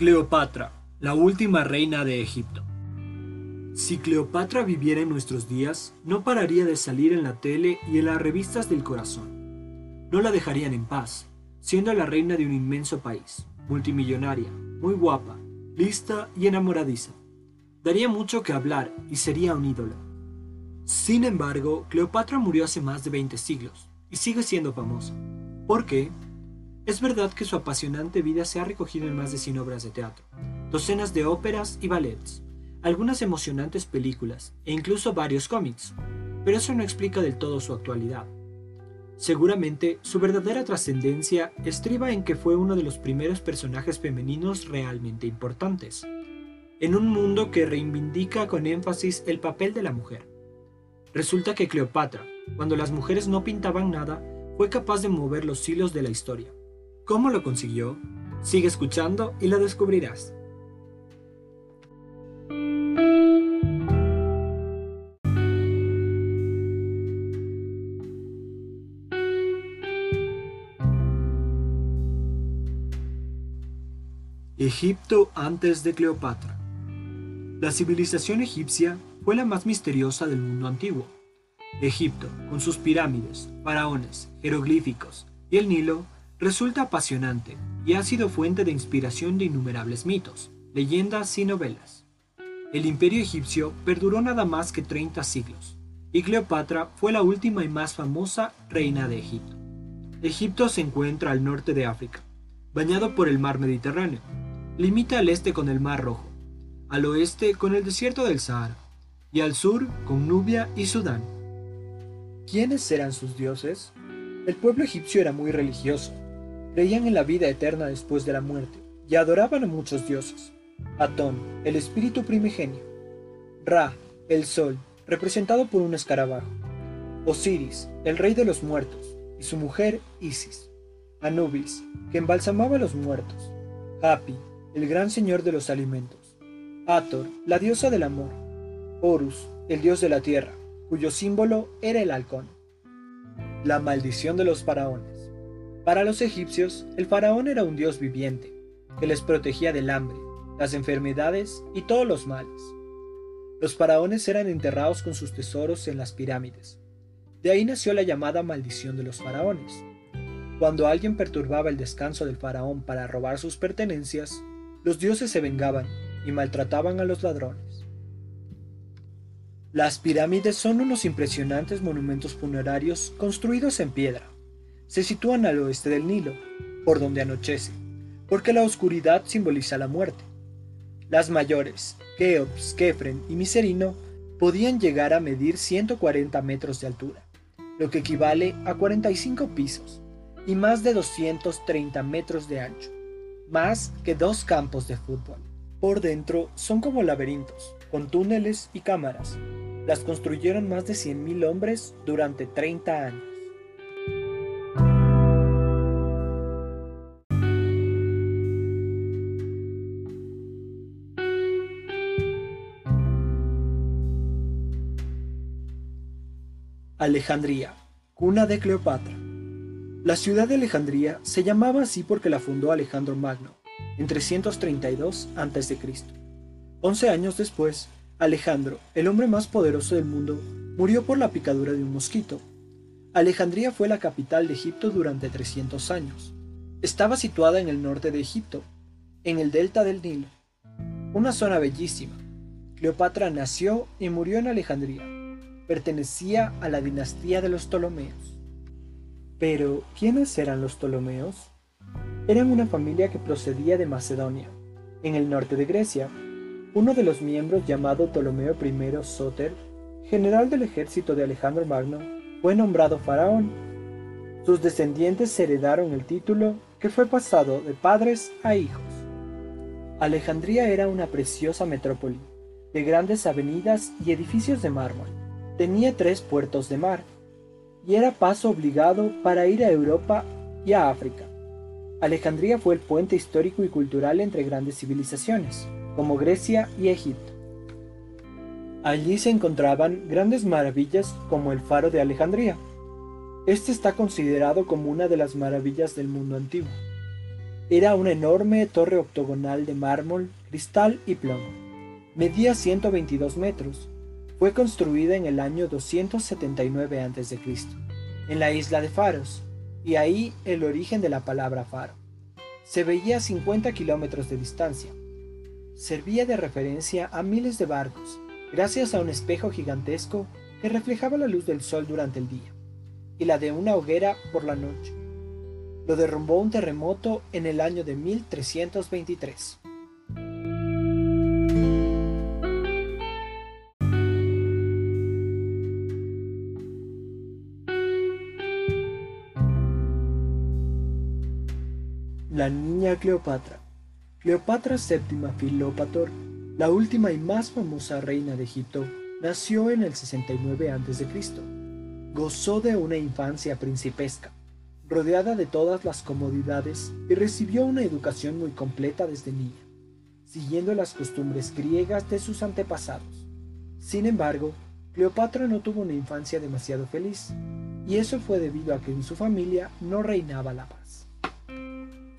Cleopatra, la última reina de Egipto. Si Cleopatra viviera en nuestros días, no pararía de salir en la tele y en las revistas del corazón. No la dejarían en paz, siendo la reina de un inmenso país, multimillonaria, muy guapa, lista y enamoradiza. Daría mucho que hablar y sería un ídolo. Sin embargo, Cleopatra murió hace más de 20 siglos y sigue siendo famosa. ¿Por qué? Es verdad que su apasionante vida se ha recogido en más de 100 obras de teatro, docenas de óperas y ballets, algunas emocionantes películas e incluso varios cómics, pero eso no explica del todo su actualidad. Seguramente su verdadera trascendencia estriba en que fue uno de los primeros personajes femeninos realmente importantes, en un mundo que reivindica con énfasis el papel de la mujer. Resulta que Cleopatra, cuando las mujeres no pintaban nada, fue capaz de mover los hilos de la historia ¿Cómo lo consiguió? Sigue escuchando y lo descubrirás. Egipto antes de Cleopatra. La civilización egipcia fue la más misteriosa del mundo antiguo. Egipto, con sus pirámides, faraones, jeroglíficos y el Nilo, resulta apasionante y ha sido fuente de inspiración de innumerables mitos, leyendas y novelas. El imperio egipcio perduró nada más que 30 siglos, y Cleopatra fue la última y más famosa reina de Egipto. Egipto se encuentra al norte de África, bañado por el mar Mediterráneo. Limita al este con el Mar Rojo, al oeste con el desierto del Sahara, y al sur con Nubia y Sudán. ¿Quiénes eran sus dioses? El pueblo egipcio era muy religioso, Creían en la vida eterna después de la muerte y adoraban a muchos dioses. Atón, el espíritu primigenio. Ra, el sol, representado por un escarabajo. Osiris, el rey de los muertos, y su mujer Isis. Anubis, que embalsamaba a los muertos. Hapi, el gran señor de los alimentos. Ator, la diosa del amor. Horus, el dios de la tierra, cuyo símbolo era el halcón. La maldición de los faraones. Para los egipcios, el faraón era un dios viviente, que les protegía del hambre, las enfermedades y todos los males. Los faraones eran enterrados con sus tesoros en las pirámides. De ahí nació la llamada maldición de los faraones. Cuando alguien perturbaba el descanso del faraón para robar sus pertenencias, los dioses se vengaban y maltrataban a los ladrones. Las pirámides son unos impresionantes monumentos funerarios construidos en piedra se sitúan al oeste del Nilo, por donde anochece, porque la oscuridad simboliza la muerte. Las mayores, Keops, Kefren y Miserino, podían llegar a medir 140 metros de altura, lo que equivale a 45 pisos, y más de 230 metros de ancho, más que dos campos de fútbol. Por dentro son como laberintos, con túneles y cámaras. Las construyeron más de 100.000 hombres durante 30 años. Alejandría, cuna de Cleopatra. La ciudad de Alejandría se llamaba así porque la fundó Alejandro Magno en 332 a.C. Once años después, Alejandro, el hombre más poderoso del mundo, murió por la picadura de un mosquito. Alejandría fue la capital de Egipto durante 300 años. Estaba situada en el norte de Egipto, en el delta del Nilo. Una zona bellísima. Cleopatra nació y murió en Alejandría pertenecía a la dinastía de los Ptolomeos. Pero, ¿quiénes eran los Ptolomeos? Eran una familia que procedía de Macedonia, en el norte de Grecia. Uno de los miembros llamado Ptolomeo I Soter, general del ejército de Alejandro Magno, fue nombrado faraón. Sus descendientes heredaron el título que fue pasado de padres a hijos. Alejandría era una preciosa metrópoli, de grandes avenidas y edificios de mármol tenía tres puertos de mar y era paso obligado para ir a Europa y a África. Alejandría fue el puente histórico y cultural entre grandes civilizaciones, como Grecia y Egipto. Allí se encontraban grandes maravillas como el faro de Alejandría. Este está considerado como una de las maravillas del mundo antiguo. Era una enorme torre octogonal de mármol, cristal y plomo. Medía 122 metros. Fue construida en el año 279 a.C., en la isla de Faros, y ahí el origen de la palabra faro. Se veía a 50 kilómetros de distancia. Servía de referencia a miles de barcos, gracias a un espejo gigantesco que reflejaba la luz del sol durante el día y la de una hoguera por la noche. Lo derrumbó un terremoto en el año de 1323. Cleopatra. Cleopatra VII Filópator, la última y más famosa reina de Egipto, nació en el 69 a.C. Gozó de una infancia principesca, rodeada de todas las comodidades y recibió una educación muy completa desde niña, siguiendo las costumbres griegas de sus antepasados. Sin embargo, Cleopatra no tuvo una infancia demasiado feliz, y eso fue debido a que en su familia no reinaba la paz.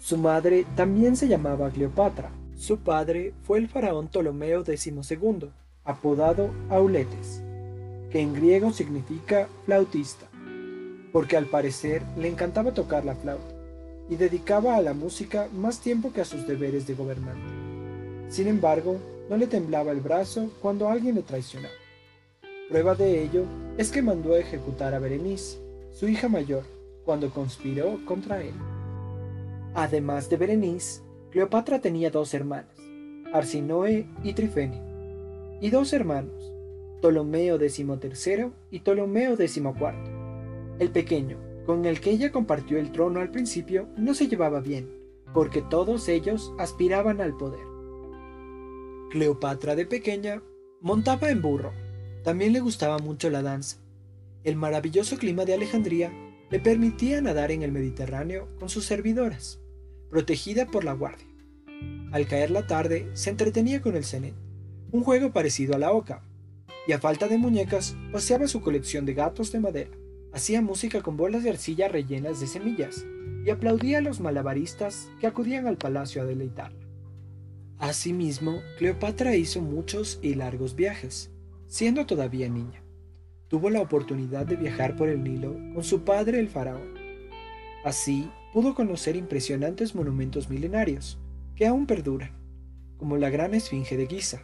Su madre también se llamaba Cleopatra. Su padre fue el faraón Ptolomeo XII, apodado Auletes, que en griego significa flautista, porque al parecer le encantaba tocar la flauta y dedicaba a la música más tiempo que a sus deberes de gobernante. Sin embargo, no le temblaba el brazo cuando alguien le traicionaba. Prueba de ello es que mandó ejecutar a Berenice, su hija mayor, cuando conspiró contra él. Además de Berenice, Cleopatra tenía dos hermanas, Arsinoe y Trifene, y dos hermanos, Ptolomeo XIII y Ptolomeo XIV. El pequeño, con el que ella compartió el trono al principio, no se llevaba bien, porque todos ellos aspiraban al poder. Cleopatra de pequeña montaba en burro. También le gustaba mucho la danza. El maravilloso clima de Alejandría le permitía nadar en el Mediterráneo con sus servidoras protegida por la guardia. Al caer la tarde, se entretenía con el cenet, un juego parecido a la oca, y a falta de muñecas, paseaba su colección de gatos de madera, hacía música con bolas de arcilla rellenas de semillas, y aplaudía a los malabaristas que acudían al palacio a deleitarla. Asimismo, Cleopatra hizo muchos y largos viajes, siendo todavía niña. Tuvo la oportunidad de viajar por el Nilo con su padre el faraón. Así, pudo conocer impresionantes monumentos milenarios, que aún perduran, como la gran Esfinge de Giza,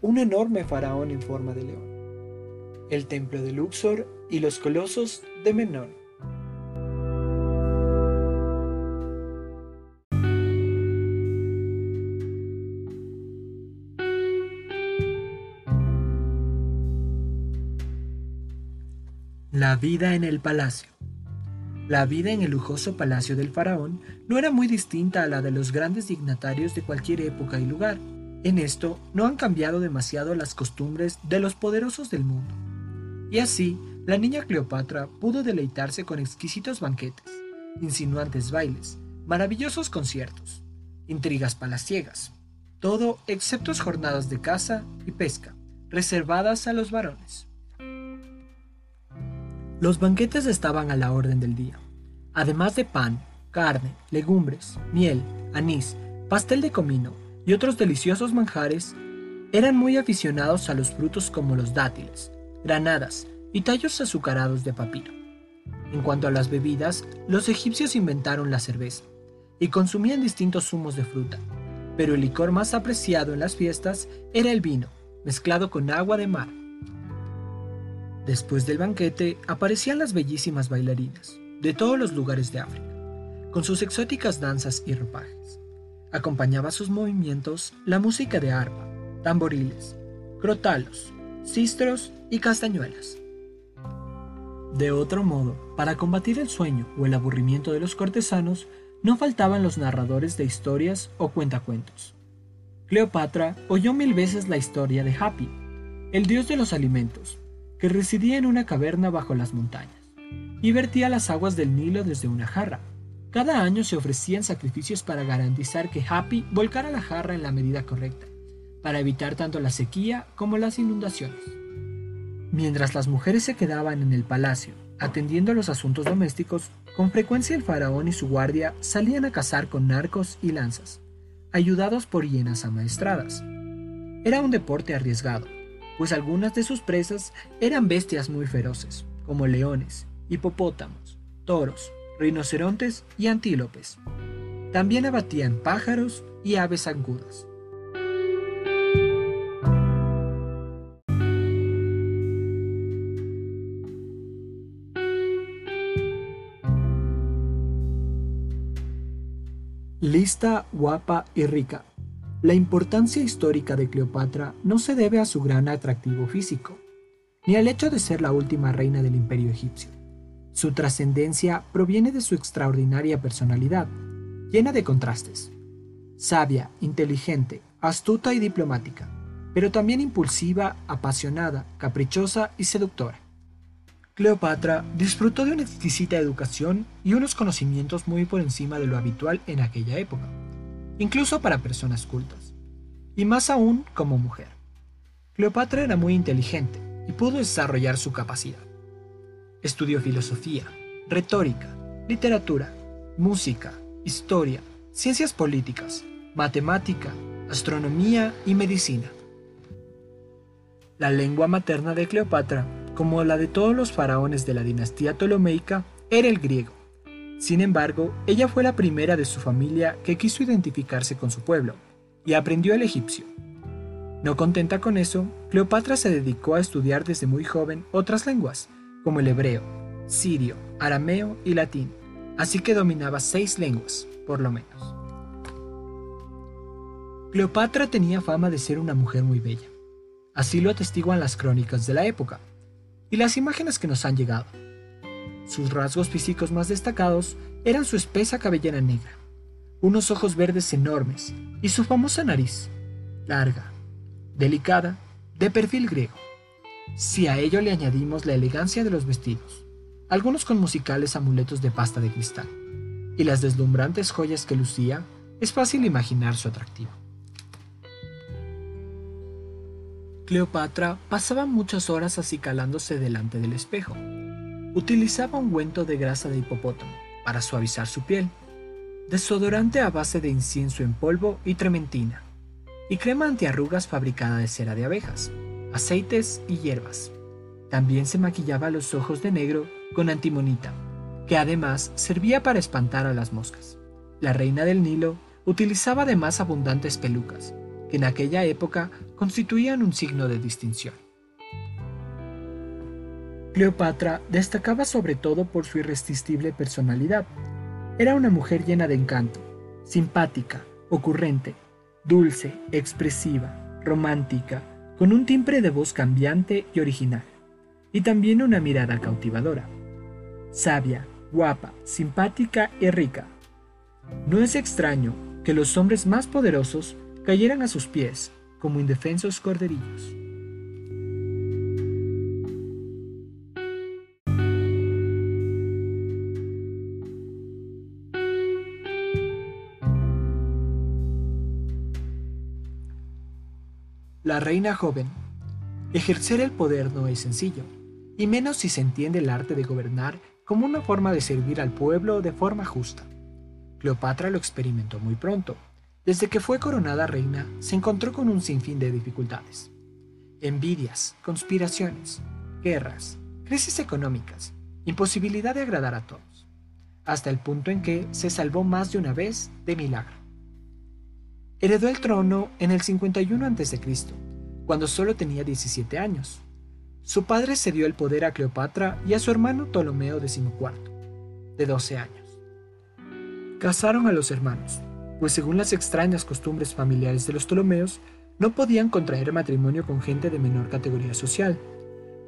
un enorme faraón en forma de león, el templo de Luxor y los colosos de Menón. La vida en el palacio. La vida en el lujoso palacio del faraón no era muy distinta a la de los grandes dignatarios de cualquier época y lugar. En esto no han cambiado demasiado las costumbres de los poderosos del mundo. Y así, la niña Cleopatra pudo deleitarse con exquisitos banquetes, insinuantes bailes, maravillosos conciertos, intrigas palaciegas, todo excepto jornadas de caza y pesca, reservadas a los varones. Los banquetes estaban a la orden del día. Además de pan, carne, legumbres, miel, anís, pastel de comino y otros deliciosos manjares, eran muy aficionados a los frutos como los dátiles, granadas y tallos azucarados de papiro. En cuanto a las bebidas, los egipcios inventaron la cerveza y consumían distintos zumos de fruta, pero el licor más apreciado en las fiestas era el vino, mezclado con agua de mar. Después del banquete aparecían las bellísimas bailarinas de todos los lugares de África, con sus exóticas danzas y ropajes. Acompañaba sus movimientos la música de arpa, tamboriles, crotalos, cistros y castañuelas. De otro modo, para combatir el sueño o el aburrimiento de los cortesanos, no faltaban los narradores de historias o cuentacuentos. Cleopatra oyó mil veces la historia de Happy, el dios de los alimentos, que residía en una caverna bajo las montañas, y vertía las aguas del Nilo desde una jarra. Cada año se ofrecían sacrificios para garantizar que Happy volcara la jarra en la medida correcta, para evitar tanto la sequía como las inundaciones. Mientras las mujeres se quedaban en el palacio atendiendo los asuntos domésticos, con frecuencia el faraón y su guardia salían a cazar con narcos y lanzas, ayudados por hienas amaestradas. Era un deporte arriesgado, pues algunas de sus presas eran bestias muy feroces, como leones, hipopótamos, toros, rinocerontes y antílopes. También abatían pájaros y aves angudas. Lista guapa y rica. La importancia histórica de Cleopatra no se debe a su gran atractivo físico, ni al hecho de ser la última reina del imperio egipcio. Su trascendencia proviene de su extraordinaria personalidad, llena de contrastes. Sabia, inteligente, astuta y diplomática, pero también impulsiva, apasionada, caprichosa y seductora. Cleopatra disfrutó de una exquisita educación y unos conocimientos muy por encima de lo habitual en aquella época, incluso para personas cultas, y más aún como mujer. Cleopatra era muy inteligente y pudo desarrollar su capacidad. Estudió filosofía, retórica, literatura, música, historia, ciencias políticas, matemática, astronomía y medicina. La lengua materna de Cleopatra como la de todos los faraones de la dinastía ptolomeica, era el griego. Sin embargo, ella fue la primera de su familia que quiso identificarse con su pueblo, y aprendió el egipcio. No contenta con eso, Cleopatra se dedicó a estudiar desde muy joven otras lenguas, como el hebreo, sirio, arameo y latín, así que dominaba seis lenguas, por lo menos. Cleopatra tenía fama de ser una mujer muy bella. Así lo atestiguan las crónicas de la época y las imágenes que nos han llegado. Sus rasgos físicos más destacados eran su espesa cabellera negra, unos ojos verdes enormes y su famosa nariz, larga, delicada, de perfil griego. Si a ello le añadimos la elegancia de los vestidos, algunos con musicales amuletos de pasta de cristal, y las deslumbrantes joyas que lucía, es fácil imaginar su atractivo. Cleopatra pasaba muchas horas acicalándose delante del espejo. Utilizaba ungüento de grasa de hipopótamo para suavizar su piel, desodorante a base de incienso en polvo y trementina, y crema antiarrugas fabricada de cera de abejas, aceites y hierbas. También se maquillaba los ojos de negro con antimonita, que además servía para espantar a las moscas. La reina del Nilo utilizaba además abundantes pelucas, que en aquella época constituían un signo de distinción. Cleopatra destacaba sobre todo por su irresistible personalidad. Era una mujer llena de encanto, simpática, ocurrente, dulce, expresiva, romántica, con un timbre de voz cambiante y original, y también una mirada cautivadora. Sabia, guapa, simpática y rica. No es extraño que los hombres más poderosos cayeran a sus pies como indefensos corderillos. La reina joven. Ejercer el poder no es sencillo, y menos si se entiende el arte de gobernar como una forma de servir al pueblo de forma justa. Cleopatra lo experimentó muy pronto, desde que fue coronada reina, se encontró con un sinfín de dificultades. Envidias, conspiraciones, guerras, crisis económicas, imposibilidad de agradar a todos, hasta el punto en que se salvó más de una vez de milagro. Heredó el trono en el 51 a.C., cuando solo tenía 17 años. Su padre cedió el poder a Cleopatra y a su hermano Ptolomeo XIV, de 12 años. Casaron a los hermanos, pues según las extrañas costumbres familiares de los Ptolomeos, no podían contraer matrimonio con gente de menor categoría social.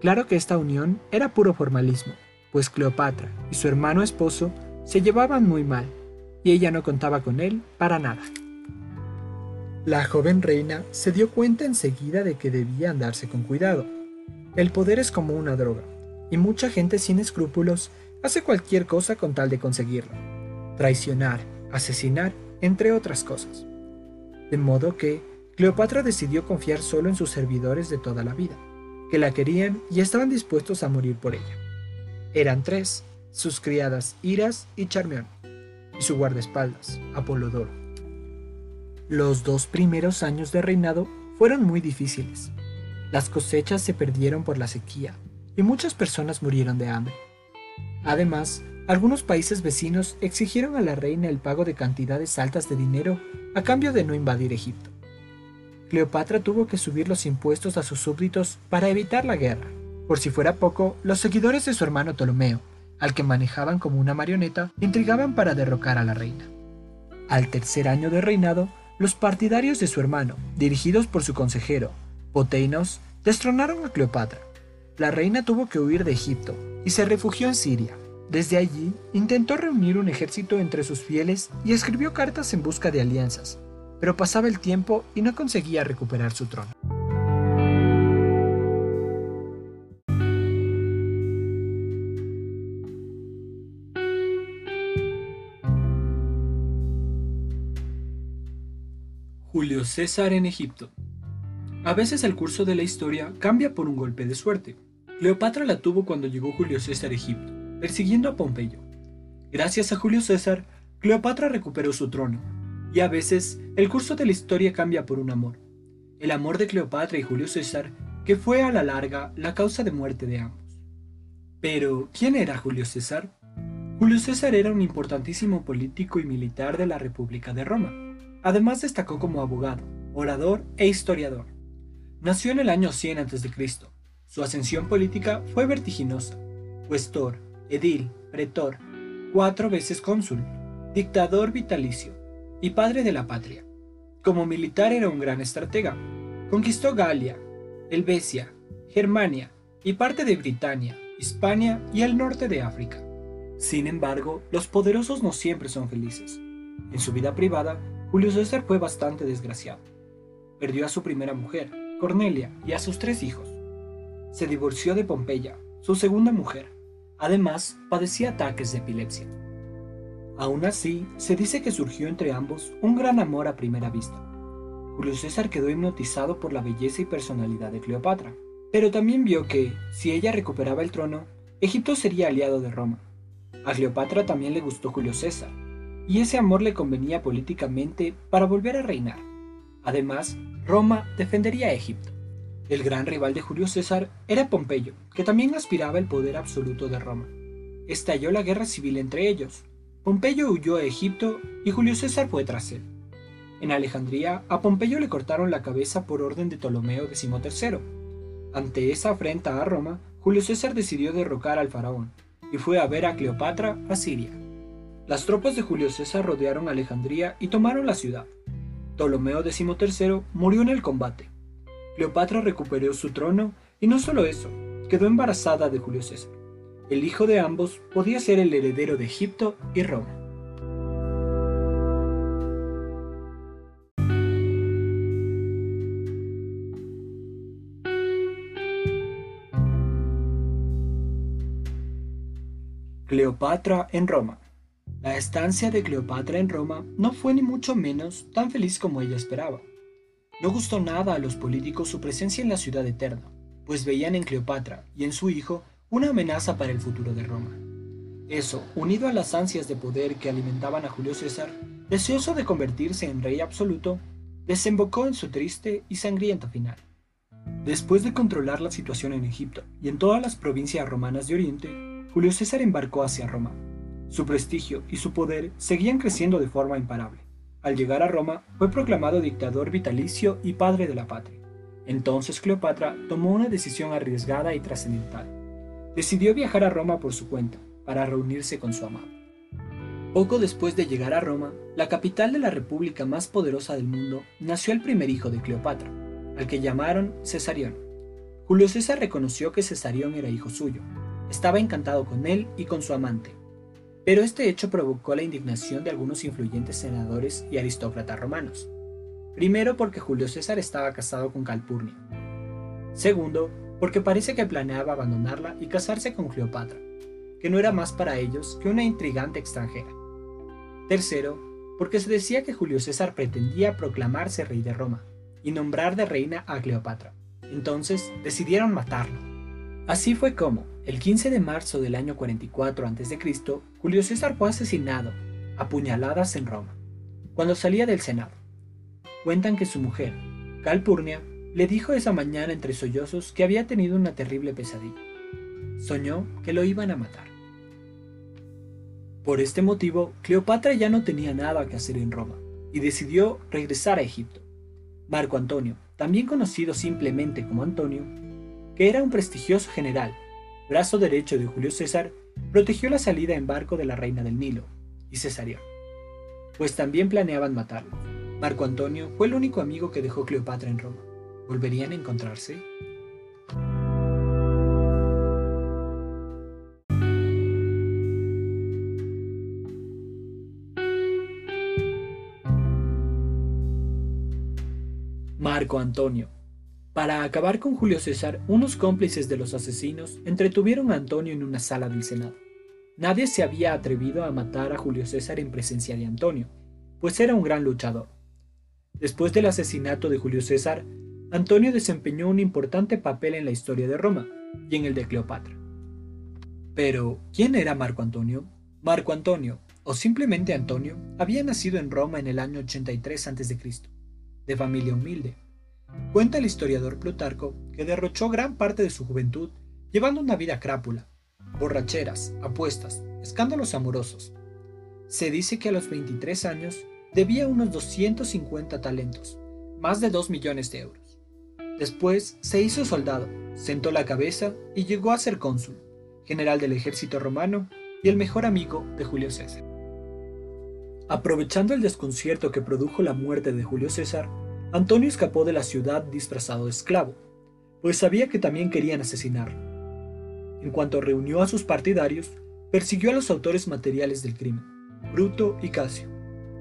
Claro que esta unión era puro formalismo, pues Cleopatra y su hermano esposo se llevaban muy mal, y ella no contaba con él para nada. La joven reina se dio cuenta enseguida de que debía andarse con cuidado. El poder es como una droga, y mucha gente sin escrúpulos hace cualquier cosa con tal de conseguirlo. Traicionar, asesinar entre otras cosas. De modo que Cleopatra decidió confiar solo en sus servidores de toda la vida, que la querían y estaban dispuestos a morir por ella. Eran tres, sus criadas Iras y Charmión, y su guardaespaldas, Apolodoro. Los dos primeros años de reinado fueron muy difíciles. Las cosechas se perdieron por la sequía y muchas personas murieron de hambre. Además, algunos países vecinos exigieron a la reina el pago de cantidades altas de dinero a cambio de no invadir Egipto. Cleopatra tuvo que subir los impuestos a sus súbditos para evitar la guerra. Por si fuera poco, los seguidores de su hermano Ptolomeo, al que manejaban como una marioneta, intrigaban para derrocar a la reina. Al tercer año de reinado, los partidarios de su hermano, dirigidos por su consejero, Poteinos, destronaron a Cleopatra. La reina tuvo que huir de Egipto y se refugió en Siria. Desde allí, intentó reunir un ejército entre sus fieles y escribió cartas en busca de alianzas, pero pasaba el tiempo y no conseguía recuperar su trono. Julio César en Egipto. A veces el curso de la historia cambia por un golpe de suerte. Cleopatra la tuvo cuando llegó Julio César a Egipto, persiguiendo a Pompeyo. Gracias a Julio César, Cleopatra recuperó su trono, y a veces el curso de la historia cambia por un amor. El amor de Cleopatra y Julio César, que fue a la larga la causa de muerte de ambos. Pero, ¿quién era Julio César? Julio César era un importantísimo político y militar de la República de Roma Además destacó como abogado, orador e historiador. Nació en el año 100 a.C. Su ascensión política fue vertiginosa. Cuestor, edil, pretor, cuatro veces cónsul, dictador vitalicio y padre de la patria. Como militar era un gran estratega. Conquistó Galia, Helvecia, Germania y parte de Britania, Hispania y el norte de África. Sin embargo, los poderosos no siempre son felices. En su vida privada, Julio César fue bastante desgraciado. Perdió a su primera mujer, Cornelia, y a sus tres hijos. Se divorció de Pompeya, su segunda mujer. Además, padecía ataques de epilepsia. Aún así, se dice que surgió entre ambos un gran amor a primera vista. Julio César quedó hipnotizado por la belleza y personalidad de Cleopatra, pero también vio que, si ella recuperaba el trono, Egipto sería aliado de Roma. A Cleopatra también le gustó Julio César, y ese amor le convenía políticamente para volver a reinar. Además, Roma defendería a Egipto. El gran rival de Julio César era Pompeyo, que también aspiraba al poder absoluto de Roma. Estalló la guerra civil entre ellos. Pompeyo huyó a Egipto y Julio César fue tras él. En Alejandría, a Pompeyo le cortaron la cabeza por orden de Ptolomeo XIII. Ante esa afrenta a Roma, Julio César decidió derrocar al faraón y fue a ver a Cleopatra a Siria. Las tropas de Julio César rodearon Alejandría y tomaron la ciudad. Ptolomeo XIII murió en el combate. Cleopatra recuperó su trono y no solo eso, quedó embarazada de Julio César. El hijo de ambos podía ser el heredero de Egipto y Roma. Cleopatra en Roma. La estancia de Cleopatra en Roma no fue ni mucho menos tan feliz como ella esperaba. No gustó nada a los políticos su presencia en la ciudad eterna, pues veían en Cleopatra y en su hijo una amenaza para el futuro de Roma. Eso, unido a las ansias de poder que alimentaban a Julio César, deseoso de convertirse en rey absoluto, desembocó en su triste y sangriento final. Después de controlar la situación en Egipto y en todas las provincias romanas de Oriente, Julio César embarcó hacia Roma, su prestigio y su poder seguían creciendo de forma imparable. Al llegar a Roma, fue proclamado dictador vitalicio y padre de la patria. Entonces Cleopatra tomó una decisión arriesgada y trascendental. Decidió viajar a Roma por su cuenta, para reunirse con su amado. Poco después de llegar a Roma, la capital de la república más poderosa del mundo, nació el primer hijo de Cleopatra, al que llamaron Cesarión. Julio César reconoció que Cesarión era hijo suyo. Estaba encantado con él y con su amante, pero este hecho provocó la indignación de algunos influyentes senadores y aristócratas romanos. Primero porque Julio César estaba casado con Calpurnia. Segundo, porque parece que planeaba abandonarla y casarse con Cleopatra, que no era más para ellos que una intrigante extranjera. Tercero, porque se decía que Julio César pretendía proclamarse rey de Roma y nombrar de reina a Cleopatra. Entonces decidieron matarlo. Así fue como, el 15 de marzo del año 44 a.C., Julio César fue asesinado, a puñaladas en Roma, cuando salía del Senado. Cuentan que su mujer, Calpurnia, le dijo esa mañana entre sollozos que había tenido una terrible pesadilla. Soñó que lo iban a matar. Por este motivo, Cleopatra ya no tenía nada que hacer en Roma y decidió regresar a Egipto. Marco Antonio, también conocido simplemente como Antonio, que era un prestigioso general, brazo derecho de Julio César, protegió la salida en barco de la reina del Nilo y cesareó, pues también planeaban matarlo. Marco Antonio fue el único amigo que dejó Cleopatra en Roma. ¿Volverían a encontrarse? Marco Antonio. Para acabar con Julio César, unos cómplices de los asesinos entretuvieron a Antonio en una sala del Senado. Nadie se había atrevido a matar a Julio César en presencia de Antonio, pues era un gran luchador. Después del asesinato de Julio César, Antonio desempeñó un importante papel en la historia de Roma y en el de Cleopatra. Pero, ¿quién era Marco Antonio? Marco Antonio, o simplemente Antonio, había nacido en Roma en el año 83 a.C de familia humilde. Cuenta el historiador Plutarco que derrochó gran parte de su juventud llevando una vida crápula, borracheras, apuestas, escándalos amorosos. Se dice que a los 23 años debía unos 250 talentos, más de 2 millones de euros. Después se hizo soldado, sentó la cabeza y llegó a ser cónsul, general del ejército romano y el mejor amigo de Julio César. Aprovechando el desconcierto que produjo la muerte de Julio César, Antonio escapó de la ciudad disfrazado de esclavo, pues sabía que también querían asesinarlo. En cuanto reunió a sus partidarios, persiguió a los autores materiales del crimen, Bruto y Casio,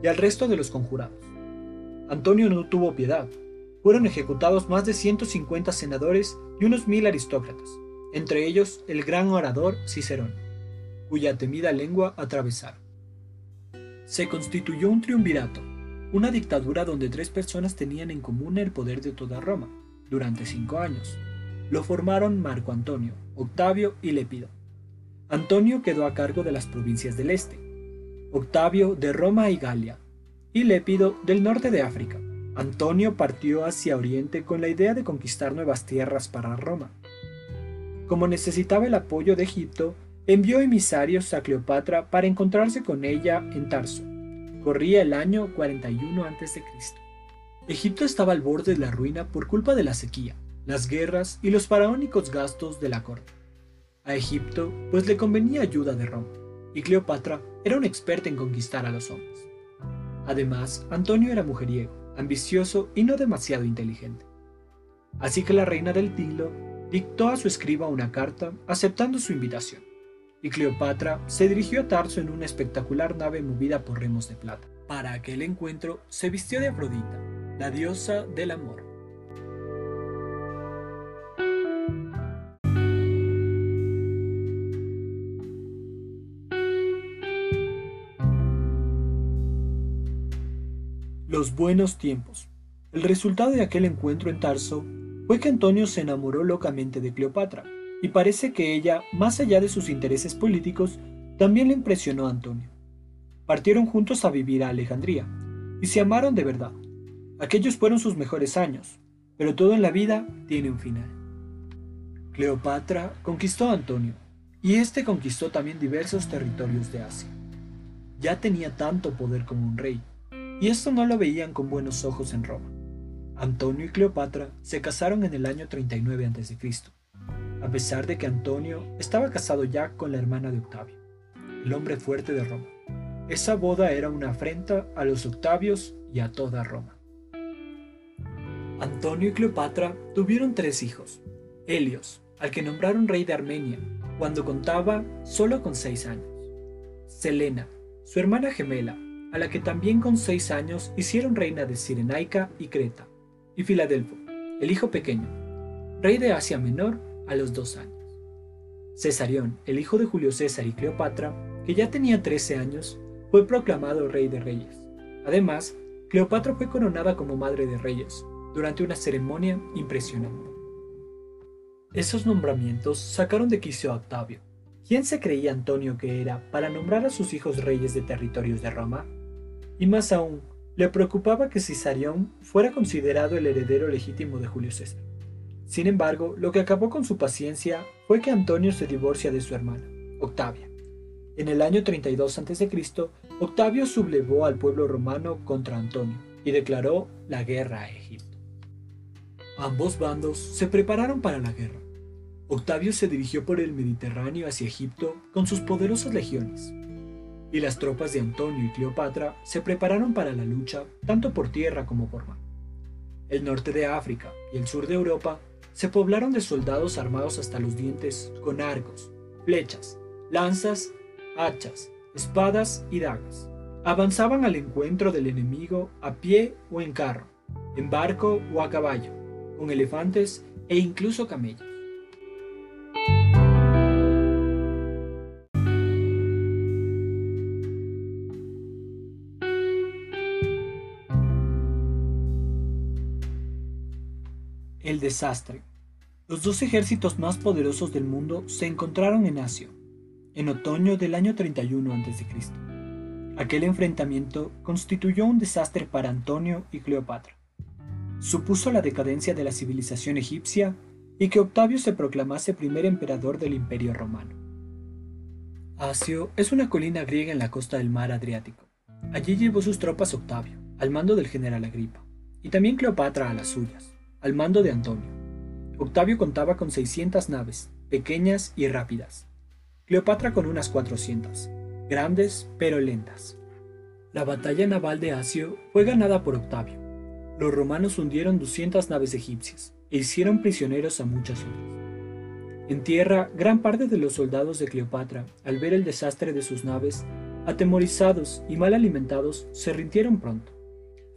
y al resto de los conjurados. Antonio no tuvo piedad. Fueron ejecutados más de 150 senadores y unos mil aristócratas, entre ellos el gran orador Cicerón, cuya temida lengua atravesaron. Se constituyó un triunvirato, una dictadura donde tres personas tenían en común el poder de toda Roma, durante cinco años. Lo formaron Marco Antonio, Octavio y Lépido. Antonio quedó a cargo de las provincias del este, Octavio de Roma y Galia, y Lépido del norte de África. Antonio partió hacia Oriente con la idea de conquistar nuevas tierras para Roma. Como necesitaba el apoyo de Egipto, envió emisarios a Cleopatra para encontrarse con ella en Tarso. Corría el año 41 a.C. Egipto estaba al borde de la ruina por culpa de la sequía, las guerras y los faraónicos gastos de la corte. A Egipto pues le convenía ayuda de Roma, y Cleopatra era una experta en conquistar a los hombres. Además, Antonio era mujeriego, ambicioso y no demasiado inteligente. Así que la reina del Tilo dictó a su escriba una carta aceptando su invitación y Cleopatra se dirigió a Tarso en una espectacular nave movida por remos de plata. Para aquel encuentro se vistió de Afrodita, la diosa del amor. Los buenos tiempos. El resultado de aquel encuentro en Tarso fue que Antonio se enamoró locamente de Cleopatra y parece que ella, más allá de sus intereses políticos, también le impresionó a Antonio. Partieron juntos a vivir a Alejandría, y se amaron de verdad. Aquellos fueron sus mejores años, pero todo en la vida tiene un final. Cleopatra conquistó a Antonio, y éste conquistó también diversos territorios de Asia. Ya tenía tanto poder como un rey, y esto no lo veían con buenos ojos en Roma. Antonio y Cleopatra se casaron en el año 39 a.C a pesar de que Antonio estaba casado ya con la hermana de Octavio, el hombre fuerte de Roma. Esa boda era una afrenta a los Octavios y a toda Roma. Antonio y Cleopatra tuvieron tres hijos. Helios, al que nombraron rey de Armenia, cuando contaba solo con seis años. Selena, su hermana gemela, a la que también con seis años hicieron reina de Cirenaica y Creta. Y Filadelfo, el hijo pequeño, rey de Asia Menor a los dos años. Cesarión, el hijo de Julio César y Cleopatra, que ya tenía 13 años, fue proclamado rey de reyes. Además, Cleopatra fue coronada como madre de reyes durante una ceremonia impresionante. Esos nombramientos sacaron de quicio a Octavio. ¿Quién se creía Antonio que era para nombrar a sus hijos reyes de territorios de Roma? Y más aún, le preocupaba que Cisarión fuera considerado el heredero legítimo de Julio César. Sin embargo, lo que acabó con su paciencia fue que Antonio se divorcia de su hermana, Octavia. En el año 32 a.C., Octavio sublevó al pueblo romano contra Antonio y declaró la guerra a Egipto. Ambos bandos se prepararon para la guerra. Octavio se dirigió por el Mediterráneo hacia Egipto con sus poderosas legiones, y las tropas de Antonio y Cleopatra se prepararon para la lucha tanto por tierra como por mar. El norte de África y el sur de Europa se poblaron de soldados armados hasta los dientes con arcos, flechas, lanzas, hachas, espadas y dagas. Avanzaban al encuentro del enemigo a pie o en carro, en barco o a caballo, con elefantes e incluso camellos. Desastre. Los dos ejércitos más poderosos del mundo se encontraron en Asia, en otoño del año 31 a.C. Aquel enfrentamiento constituyó un desastre para Antonio y Cleopatra supuso la decadencia de la civilización egipcia y que Octavio se proclamase primer emperador del Imperio Romano. Asio es una colina griega en la costa del mar Adriático. Allí llevó sus tropas Octavio, al mando del general Agripa, y también Cleopatra a las suyas, al mando de Antonio. Octavio contaba con 600 naves, pequeñas y rápidas. Cleopatra con unas 400, grandes pero lentas. La batalla naval de Asio fue ganada por Octavio, los romanos hundieron 200 naves egipcias e hicieron prisioneros a muchas otras. En tierra, gran parte de los soldados de Cleopatra, al ver el desastre de sus naves, atemorizados y mal alimentados, se rindieron pronto.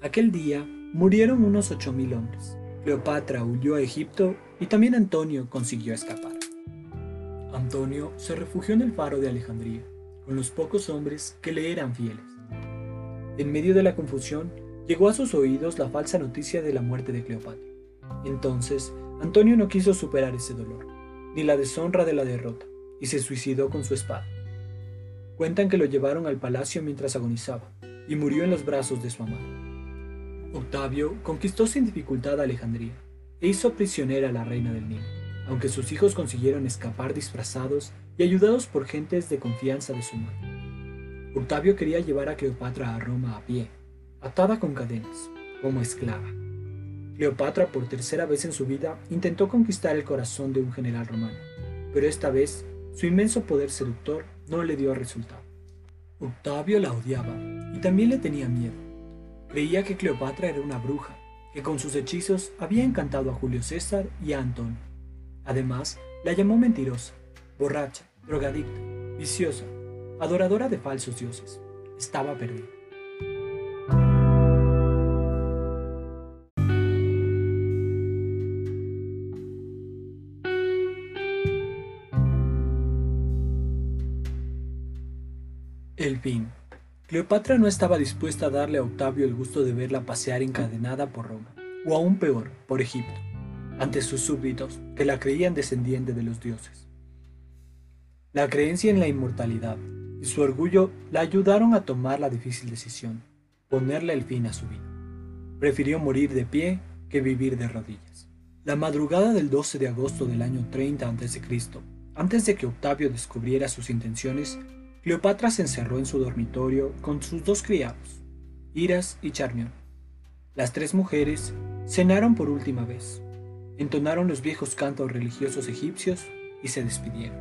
Aquel día murieron unos 8.000 hombres. Cleopatra huyó a Egipto y también Antonio consiguió escapar. Antonio se refugió en el faro de Alejandría, con los pocos hombres que le eran fieles. En medio de la confusión, llegó a sus oídos la falsa noticia de la muerte de Cleopatra. Entonces, Antonio no quiso superar ese dolor, ni la deshonra de la derrota, y se suicidó con su espada. Cuentan que lo llevaron al palacio mientras agonizaba, y murió en los brazos de su amada. Octavio conquistó sin dificultad a Alejandría, e hizo prisionera a la reina del Nilo, aunque sus hijos consiguieron escapar disfrazados y ayudados por gentes de confianza de su madre. Octavio quería llevar a Cleopatra a Roma a pie, atada con cadenas, como esclava. Cleopatra por tercera vez en su vida intentó conquistar el corazón de un general romano, pero esta vez su inmenso poder seductor no le dio resultado. Octavio la odiaba y también le tenía miedo. Creía que Cleopatra era una bruja, que con sus hechizos había encantado a Julio César y a Antonio. Además, la llamó mentirosa, borracha, drogadicta, viciosa, adoradora de falsos dioses. Estaba perdida. El fin. Cleopatra no estaba dispuesta a darle a Octavio el gusto de verla pasear encadenada por Roma, o aún peor, por Egipto, ante sus súbditos, que la creían descendiente de los dioses. La creencia en la inmortalidad y su orgullo la ayudaron a tomar la difícil decisión, ponerle el fin a su vida. Prefirió morir de pie que vivir de rodillas. La madrugada del 12 de agosto del año 30 a.C., antes de que Octavio descubriera sus intenciones, Cleopatra se encerró en su dormitorio con sus dos criados, Iras y Charmión. Las tres mujeres cenaron por última vez, entonaron los viejos cantos religiosos egipcios y se despidieron.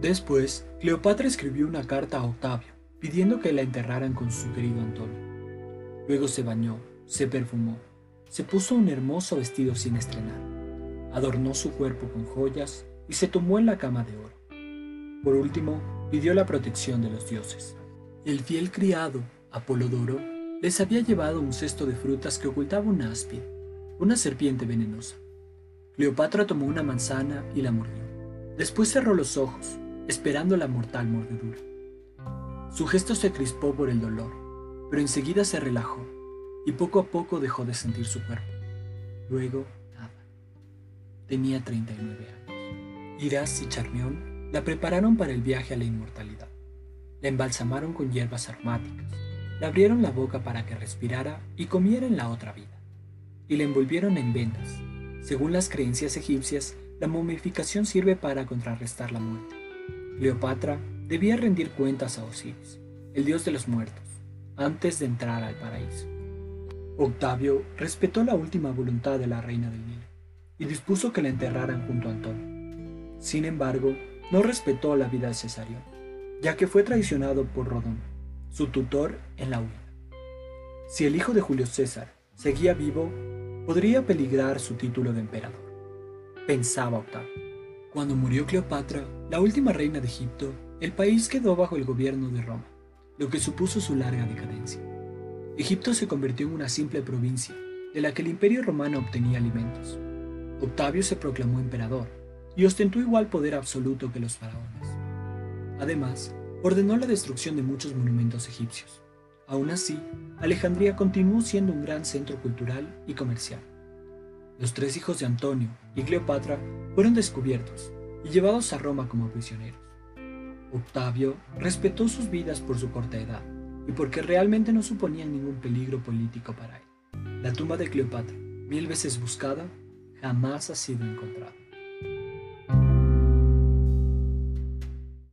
Después, Cleopatra escribió una carta a Octavio, pidiendo que la enterraran con su querido Antonio. Luego se bañó, se perfumó, se puso un hermoso vestido sin estrenar, adornó su cuerpo con joyas y se tomó en la cama de oro. Por último, pidió la protección de los dioses. El fiel criado, Apolodoro, les había llevado un cesto de frutas que ocultaba un áspid, una serpiente venenosa. Cleopatra tomó una manzana y la mordió. Después cerró los ojos, esperando la mortal mordedura. Su gesto se crispó por el dolor, pero enseguida se relajó y poco a poco dejó de sentir su cuerpo. Luego, nada. Tenía 39 años. Irás y Charmión la prepararon para el viaje a la inmortalidad. La embalsamaron con hierbas aromáticas, le abrieron la boca para que respirara y comiera en la otra vida, y la envolvieron en vendas. Según las creencias egipcias, la momificación sirve para contrarrestar la muerte. Cleopatra debía rendir cuentas a Osiris, el dios de los muertos, antes de entrar al paraíso. Octavio respetó la última voluntad de la reina del Nilo y dispuso que la enterraran junto a Antonio. Sin embargo, no respetó la vida de Cesarión, ya que fue traicionado por Rodón, su tutor en la huida. Si el hijo de Julio César seguía vivo, podría peligrar su título de emperador, pensaba Octavio. Cuando murió Cleopatra, la última reina de Egipto, el país quedó bajo el gobierno de Roma, lo que supuso su larga decadencia. Egipto se convirtió en una simple provincia, de la que el imperio romano obtenía alimentos. Octavio se proclamó emperador y ostentó igual poder absoluto que los faraones. Además, ordenó la destrucción de muchos monumentos egipcios. Aún así, Alejandría continuó siendo un gran centro cultural y comercial. Los tres hijos de Antonio y Cleopatra fueron descubiertos y llevados a Roma como prisioneros. Octavio respetó sus vidas por su corta edad y porque realmente no suponían ningún peligro político para él. La tumba de Cleopatra, mil veces buscada, jamás ha sido encontrada.